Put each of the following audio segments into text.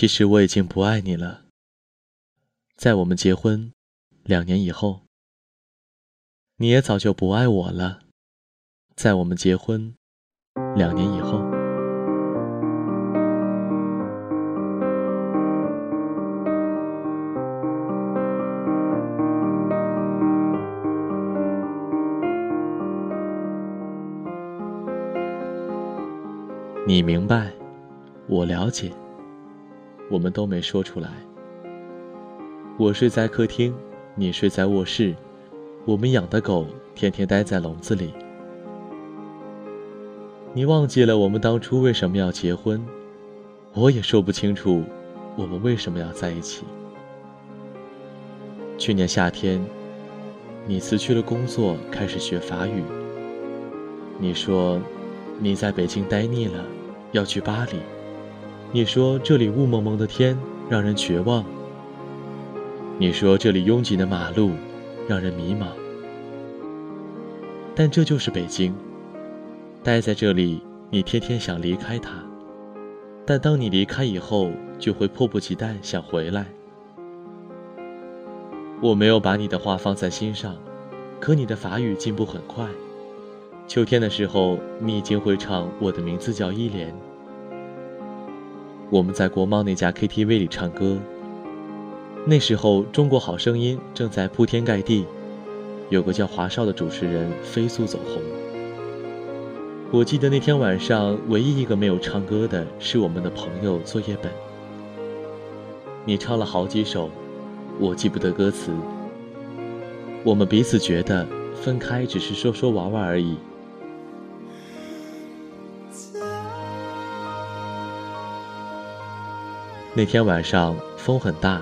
其实我已经不爱你了。在我们结婚两年以后，你也早就不爱我了。在我们结婚两年以后。你明白，我了解，我们都没说出来。我睡在客厅，你睡在卧室，我们养的狗天天待在笼子里。你忘记了我们当初为什么要结婚，我也说不清楚，我们为什么要在一起。去年夏天，你辞去了工作，开始学法语。你说，你在北京待腻了。要去巴黎，你说这里雾蒙蒙的天让人绝望。你说这里拥挤的马路让人迷茫。但这就是北京，待在这里，你天天想离开它，但当你离开以后，就会迫不及待想回来。我没有把你的话放在心上，可你的法语进步很快。秋天的时候，你已经会唱《我的名字叫依莲》。我们在国贸那家 KTV 里唱歌。那时候，《中国好声音》正在铺天盖地，有个叫华少的主持人飞速走红。我记得那天晚上，唯一一个没有唱歌的是我们的朋友作业本。你唱了好几首，我记不得歌词。我们彼此觉得分开只是说说玩玩而已。那天晚上风很大，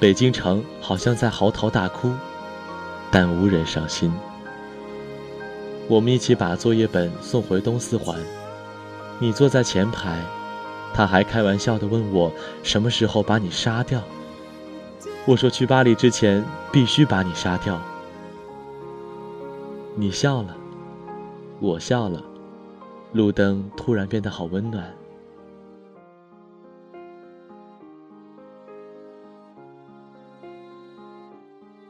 北京城好像在嚎啕大哭，但无人伤心。我们一起把作业本送回东四环，你坐在前排，他还开玩笑地问我什么时候把你杀掉。我说去巴黎之前必须把你杀掉。你笑了，我笑了，路灯突然变得好温暖。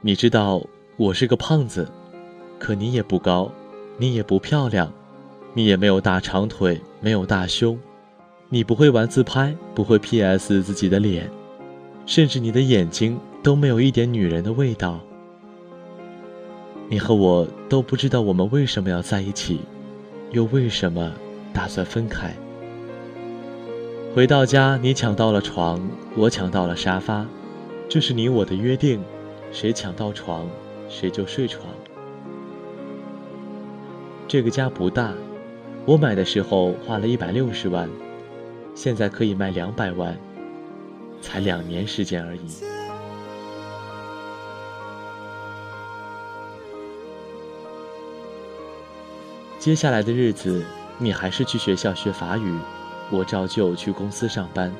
你知道我是个胖子，可你也不高，你也不漂亮，你也没有大长腿，没有大胸，你不会玩自拍，不会 P.S 自己的脸，甚至你的眼睛都没有一点女人的味道。你和我都不知道我们为什么要在一起，又为什么打算分开。回到家，你抢到了床，我抢到了沙发，这是你我的约定。谁抢到床，谁就睡床。这个家不大，我买的时候花了一百六十万，现在可以卖两百万，才两年时间而已。接下来的日子，你还是去学校学法语，我照旧去公司上班。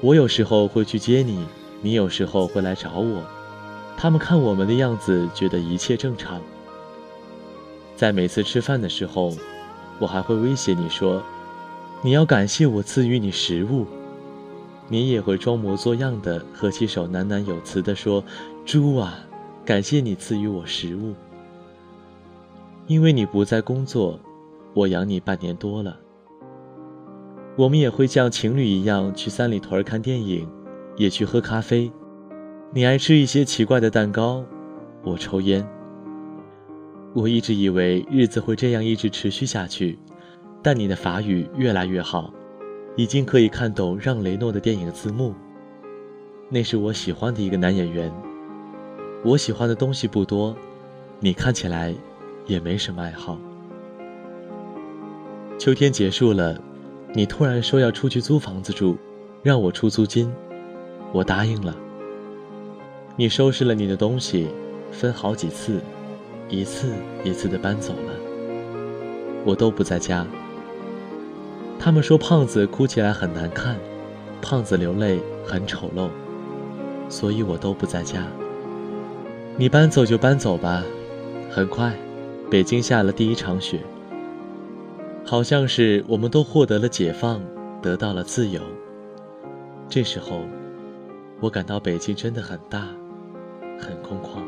我有时候会去接你，你有时候会来找我。他们看我们的样子，觉得一切正常。在每次吃饭的时候，我还会威胁你说：“你要感谢我赐予你食物。”你也会装模作样的合起手，喃喃有词地说：“猪啊，感谢你赐予我食物。”因为你不在工作，我养你半年多了。我们也会像情侣一样去三里屯看电影，也去喝咖啡。你爱吃一些奇怪的蛋糕，我抽烟。我一直以为日子会这样一直持续下去，但你的法语越来越好，已经可以看懂让·雷诺的电影字幕。那是我喜欢的一个男演员。我喜欢的东西不多，你看起来也没什么爱好。秋天结束了，你突然说要出去租房子住，让我出租金，我答应了。你收拾了你的东西，分好几次，一次一次的搬走了。我都不在家。他们说胖子哭起来很难看，胖子流泪很丑陋，所以我都不在家。你搬走就搬走吧。很快，北京下了第一场雪。好像是我们都获得了解放，得到了自由。这时候，我感到北京真的很大，很空旷。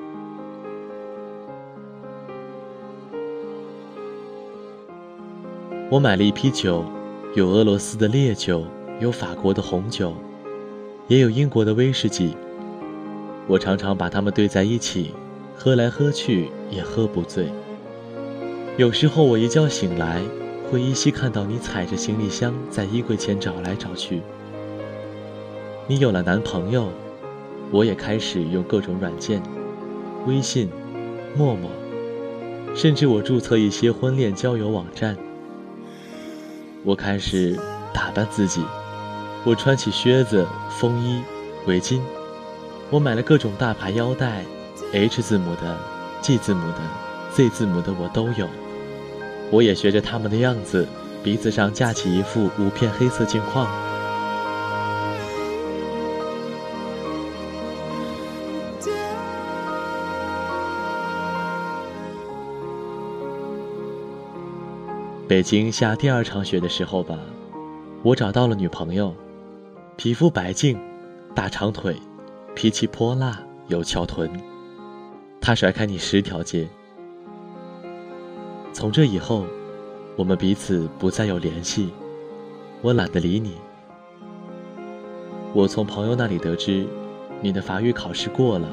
我买了一批酒，有俄罗斯的烈酒，有法国的红酒，也有英国的威士忌。我常常把它们兑在一起，喝来喝去也喝不醉。有时候我一觉醒来，会依稀看到你踩着行李箱在衣柜前找来找去。你有了男朋友，我也开始用各种软件，微信、陌陌，甚至我注册一些婚恋交友网站。我开始打扮自己，我穿起靴子、风衣、围巾，我买了各种大牌腰带，H 字母的、G 字母的、Z 字母的我都有。我也学着他们的样子，鼻子上架起一副五片黑色镜框。北京下第二场雪的时候吧，我找到了女朋友，皮肤白净，大长腿，脾气泼辣，有翘臀。她甩开你十条街。从这以后，我们彼此不再有联系，我懒得理你。我从朋友那里得知，你的法语考试过了，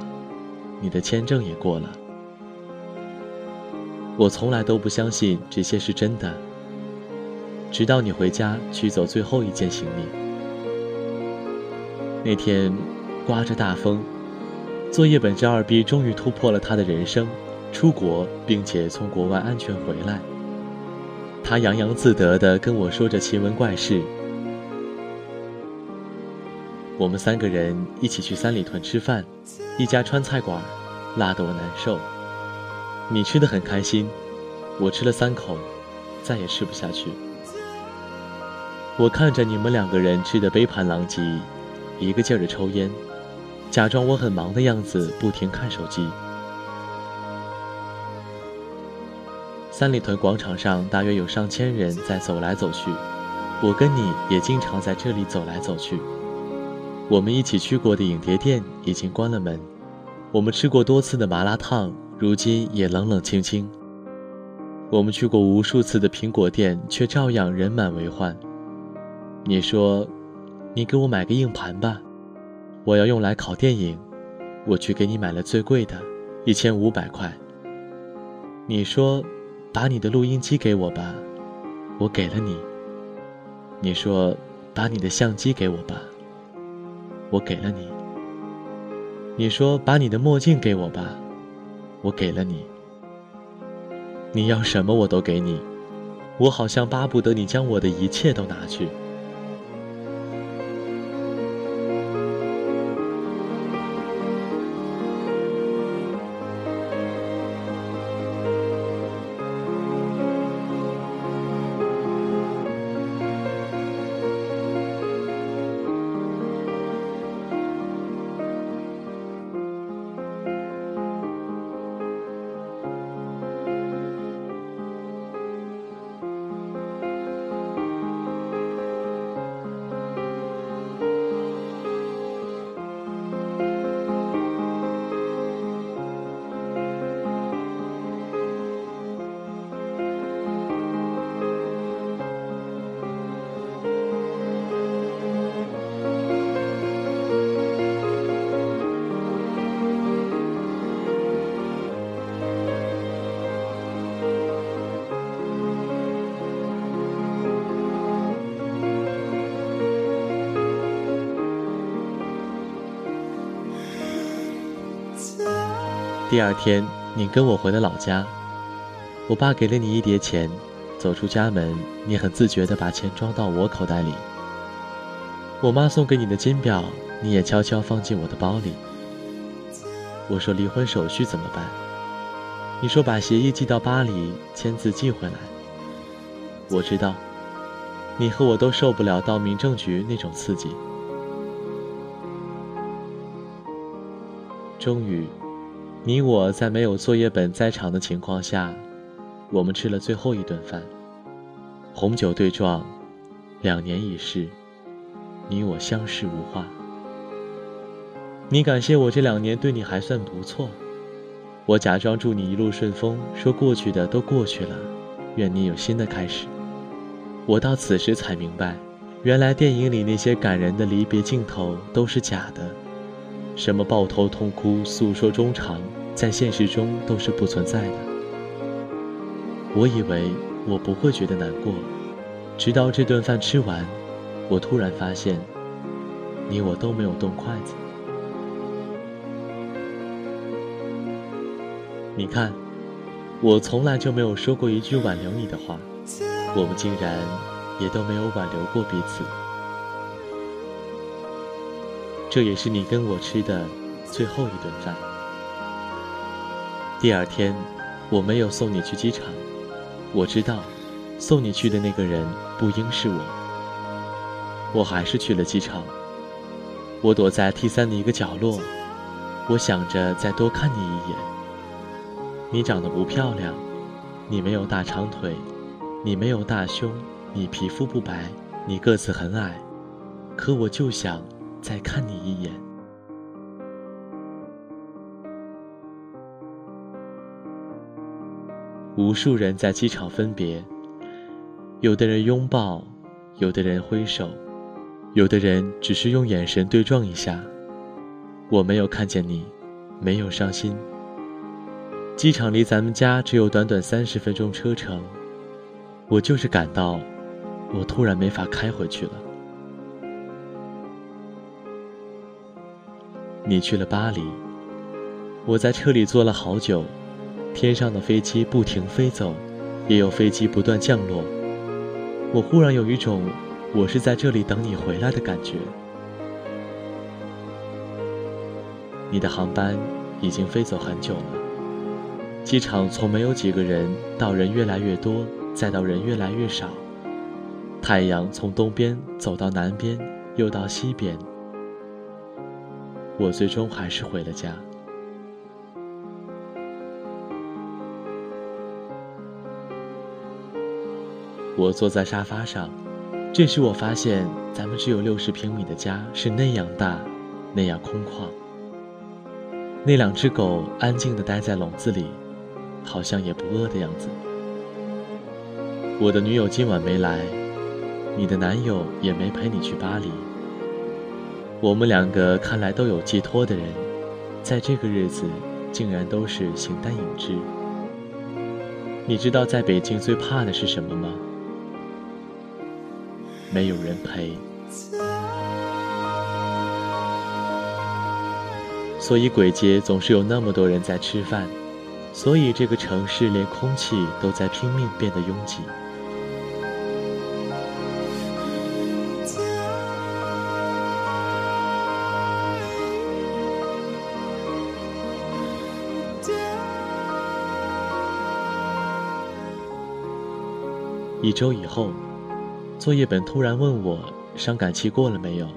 你的签证也过了。我从来都不相信这些是真的，直到你回家取走最后一件行李。那天，刮着大风，作业本这二逼终于突破了他的人生，出国并且从国外安全回来。他洋洋自得地跟我说着奇闻怪事。我们三个人一起去三里屯吃饭，一家川菜馆，辣得我难受。你吃的很开心，我吃了三口，再也吃不下去。我看着你们两个人吃的杯盘狼藉，一个劲儿的抽烟，假装我很忙的样子，不停看手机。三里屯广场上大约有上千人在走来走去，我跟你也经常在这里走来走去。我们一起去过的影碟店已经关了门，我们吃过多次的麻辣烫。如今也冷冷清清。我们去过无数次的苹果店，却照样人满为患。你说：“你给我买个硬盘吧，我要用来拷电影。”我去给你买了最贵的，一千五百块。你说：“把你的录音机给我吧，我给了你。”你说：“把你的相机给我吧，我给了你。”你说：“把你的墨镜给我吧。”我给了你，你要什么我都给你，我好像巴不得你将我的一切都拿去。第二天，你跟我回了老家。我爸给了你一叠钱，走出家门，你很自觉地把钱装到我口袋里。我妈送给你的金表，你也悄悄放进我的包里。我说离婚手续怎么办？你说把协议寄到巴黎，签字寄回来。我知道，你和我都受不了到民政局那种刺激。终于。你我在没有作业本在场的情况下，我们吃了最后一顿饭。红酒对撞，两年已逝，你我相视无话。你感谢我这两年对你还算不错，我假装祝你一路顺风，说过去的都过去了，愿你有新的开始。我到此时才明白，原来电影里那些感人的离别镜头都是假的，什么抱头痛哭、诉说衷肠，在现实中都是不存在的。我以为我不会觉得难过，直到这顿饭吃完，我突然发现，你我都没有动筷子。你看，我从来就没有说过一句挽留你的话，我们竟然也都没有挽留过彼此。这也是你跟我吃的最后一顿饭。第二天，我没有送你去机场，我知道，送你去的那个人不应是我。我还是去了机场，我躲在 T 三的一个角落，我想着再多看你一眼。你长得不漂亮，你没有大长腿，你没有大胸，你皮肤不白，你个子很矮，可我就想再看你一眼。无数人在机场分别，有的人拥抱，有的人挥手，有的人只是用眼神对撞一下。我没有看见你，没有伤心。机场离咱们家只有短短三十分钟车程，我就是感到，我突然没法开回去了。你去了巴黎，我在车里坐了好久，天上的飞机不停飞走，也有飞机不断降落，我忽然有一种，我是在这里等你回来的感觉。你的航班已经飞走很久了。机场从没有几个人，到人越来越多，再到人越来越少。太阳从东边走到南边，又到西边。我最终还是回了家。我坐在沙发上，这时我发现咱们只有六十平米的家是那样大，那样空旷。那两只狗安静地待在笼子里。好像也不饿的样子。我的女友今晚没来，你的男友也没陪你去巴黎。我们两个看来都有寄托的人，在这个日子竟然都是形单影只。你知道在北京最怕的是什么吗？没有人陪。所以鬼街总是有那么多人在吃饭。所以，这个城市连空气都在拼命变得拥挤。一周以后，作业本突然问我伤感期过了没有，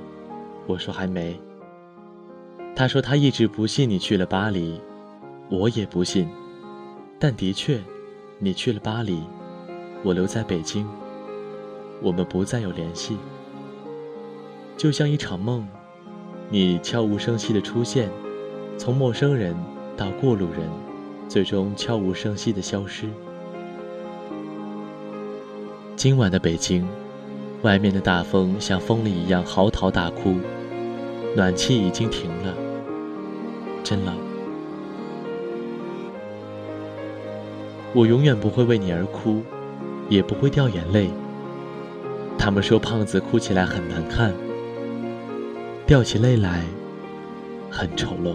我说还没。他说他一直不信你去了巴黎，我也不信。但的确，你去了巴黎，我留在北京。我们不再有联系，就像一场梦。你悄无声息的出现，从陌生人到过路人，最终悄无声息的消失。今晚的北京，外面的大风像风里一样嚎啕大哭，暖气已经停了，真冷。我永远不会为你而哭，也不会掉眼泪。他们说胖子哭起来很难看，掉起泪来很丑陋。